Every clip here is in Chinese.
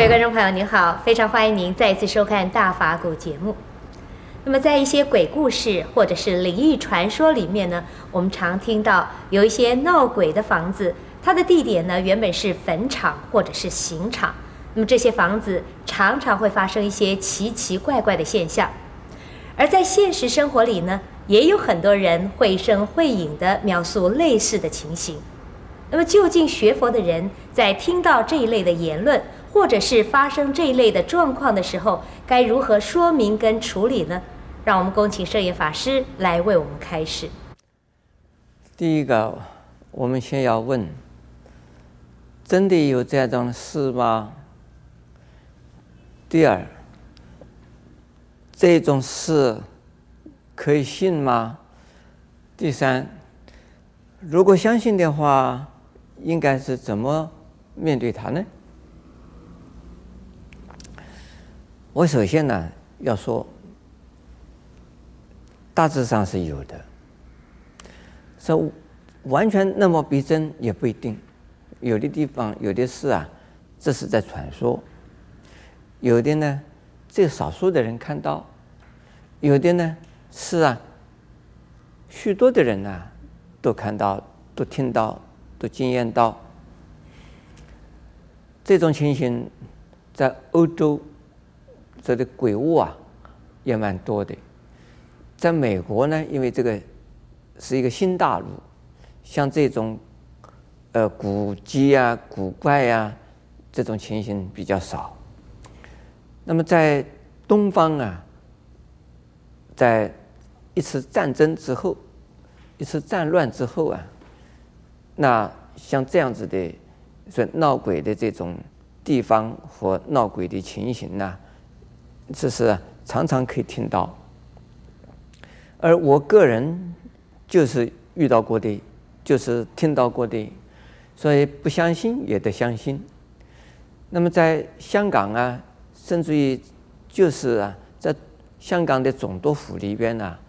各位观众朋友，您好，非常欢迎您再次收看《大法古》节目。那么，在一些鬼故事或者是灵异传说里面呢，我们常听到有一些闹鬼的房子，它的地点呢原本是坟场或者是刑场。那么这些房子常常会发生一些奇奇怪怪的现象。而在现实生活里呢，也有很多人绘声绘影地描述类似的情形。那么，究竟学佛的人在听到这一类的言论，或者是发生这一类的状况的时候，该如何说明跟处理呢？让我们恭请圣严法师来为我们开示。第一个，我们先要问：真的有这种事吗？第二，这种事可以信吗？第三，如果相信的话，应该是怎么面对它呢？我首先呢要说，大致上是有的，说完全那么逼真也不一定，有的地方有的事啊，这是在传说；有的呢，只有少数的人看到；有的呢是啊，许多的人啊都看到、都听到。都经验到这种情形，在欧洲这里鬼屋啊也蛮多的。在美国呢，因为这个是一个新大陆，像这种呃古迹啊、古怪啊这种情形比较少。那么在东方啊，在一次战争之后，一次战乱之后啊。那像这样子的说闹鬼的这种地方和闹鬼的情形呢，这是常常可以听到。而我个人就是遇到过的，就是听到过的，所以不相信也得相信。那么在香港啊，甚至于就是啊，在香港的总督府里边啊，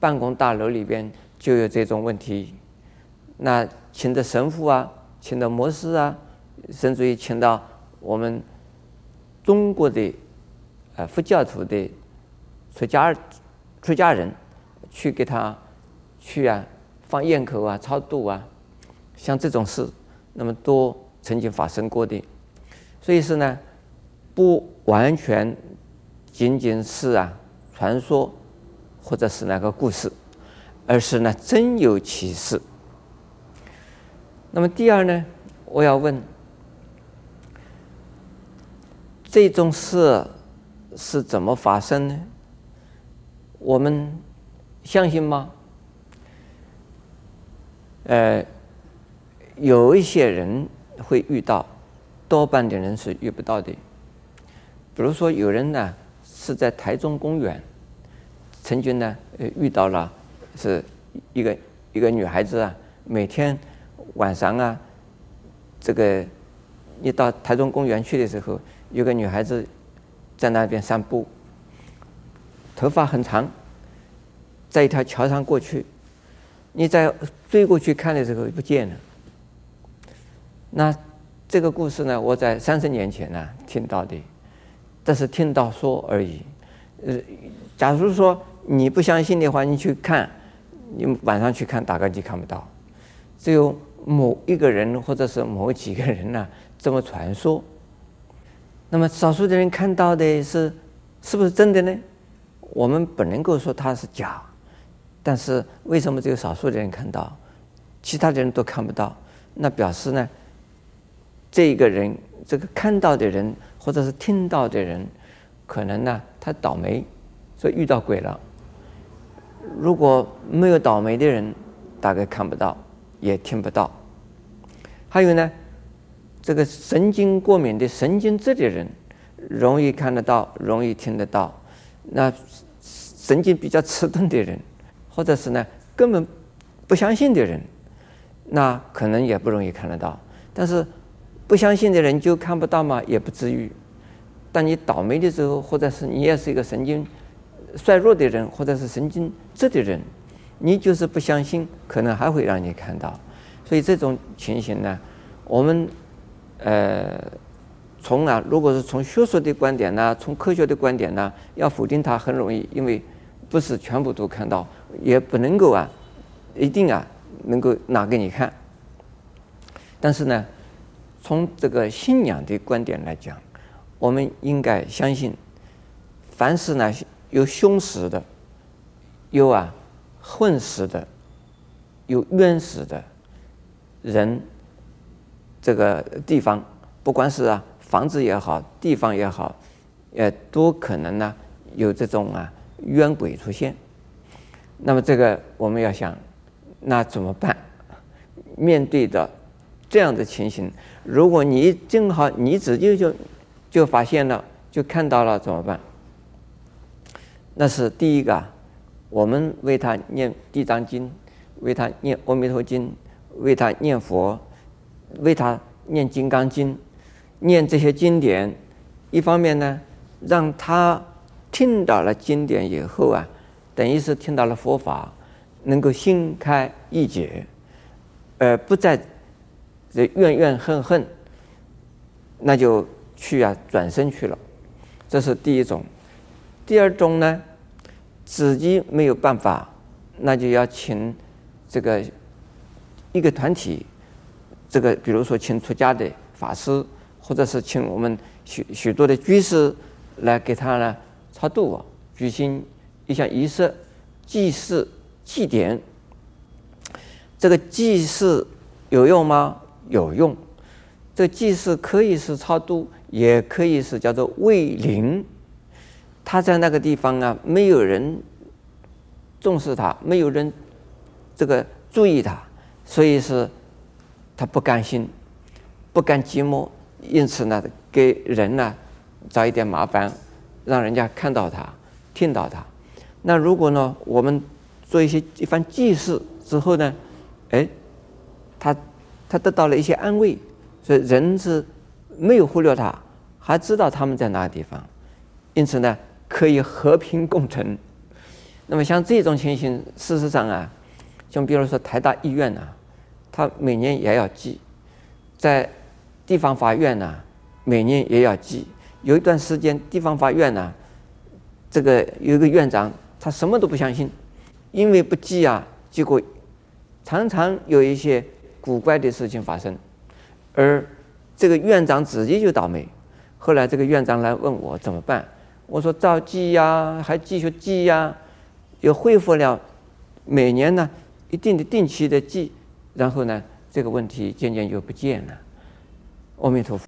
办公大楼里边就有这种问题。那请的神父啊，请的牧师啊，甚至于请到我们中国的呃佛教徒的出家出家人去给他去啊放焰口啊超度啊，像这种事，那么多曾经发生过的，所以是呢，不完全仅仅是啊传说或者是那个故事，而是呢真有其事。那么第二呢，我要问，这种事是怎么发生呢？我们相信吗？呃，有一些人会遇到，多半的人是遇不到的。比如说，有人呢是在台中公园，曾经呢遇到了是一个一个女孩子啊，每天。晚上啊，这个你到台中公园去的时候，有个女孩子在那边散步，头发很长，在一条桥上过去，你再追过去看的时候不见了。那这个故事呢，我在三十年前呢听到的，但是听到说而已。呃，假如说你不相信的话，你去看，你晚上去看，大概你看不到，只有。某一个人或者是某几个人呢、这么传说。那么少数的人看到的是，是不是真的呢？我们不能够说它是假，但是为什么只有少数的人看到，其他的人都看不到？那表示呢，这个人这个看到的人或者是听到的人，可能呢他倒霉，所以遇到鬼了。如果没有倒霉的人，大概看不到。也听不到，还有呢，这个神经过敏的神经质的人，容易看得到，容易听得到。那神经比较迟钝的人，或者是呢根本不相信的人，那可能也不容易看得到。但是不相信的人就看不到嘛？也不至于。当你倒霉的时候，或者是你也是一个神经衰弱的人，或者是神经质的人。你就是不相信，可能还会让你看到，所以这种情形呢，我们呃从啊，如果是从学术的观点呢，从科学的观点呢，要否定它很容易，因为不是全部都看到，也不能够啊，一定啊能够拿给你看。但是呢，从这个信仰的观点来讲，我们应该相信，凡是呢有凶死的，有啊混死的，有冤死的人，这个地方，不管是啊房子也好，地方也好，呃，都可能呢有这种啊冤鬼出现。那么这个我们要想，那怎么办？面对的这样的情形，如果你正好你自己就就发现了，就看到了，怎么办？那是第一个，我们为他念地藏经，为他念阿弥陀经，为他念佛，为他念金刚经，念这些经典。一方面呢，让他听到了经典以后啊，等于是听到了佛法，能够心开意解，而不再这怨怨恨恨，那就去啊转身去了。这是第一种，第二种呢，自己没有办法，那就要请这个一个团体，这个比如说请出家的法师，或者是请我们许许多的居士来给他呢超度，举行一项仪式，祭祀祭典。这个祭祀有用吗？有用。这个祭祀可以是超度。也可以是叫做慰灵，他在那个地方啊，没有人重视他，没有人这个注意他，所以是他不甘心，不甘寂寞，因此呢，给人呢找一点麻烦，让人家看到他，听到他。那如果呢，我们做一些一番祭祀之后呢，哎，他他得到了一些安慰，所以人是。没有忽略他，还知道他们在哪个地方，因此呢，可以和平共存。那么像这种情形，事实上啊，像比如说台大医院呐、啊，他每年也要记；在地方法院呐、每年也要记。有一段时间，地方法院呐、这个有一个院长，他什么都不相信，因为不记啊，结果常常有一些古怪的事情发生，而。这个院长自己就倒霉，后来这个院长来问我怎么办？我说照记呀，还继续记呀，又恢复了每年呢一定的定期的记，然后呢这个问题渐渐就不见了。阿弥陀佛。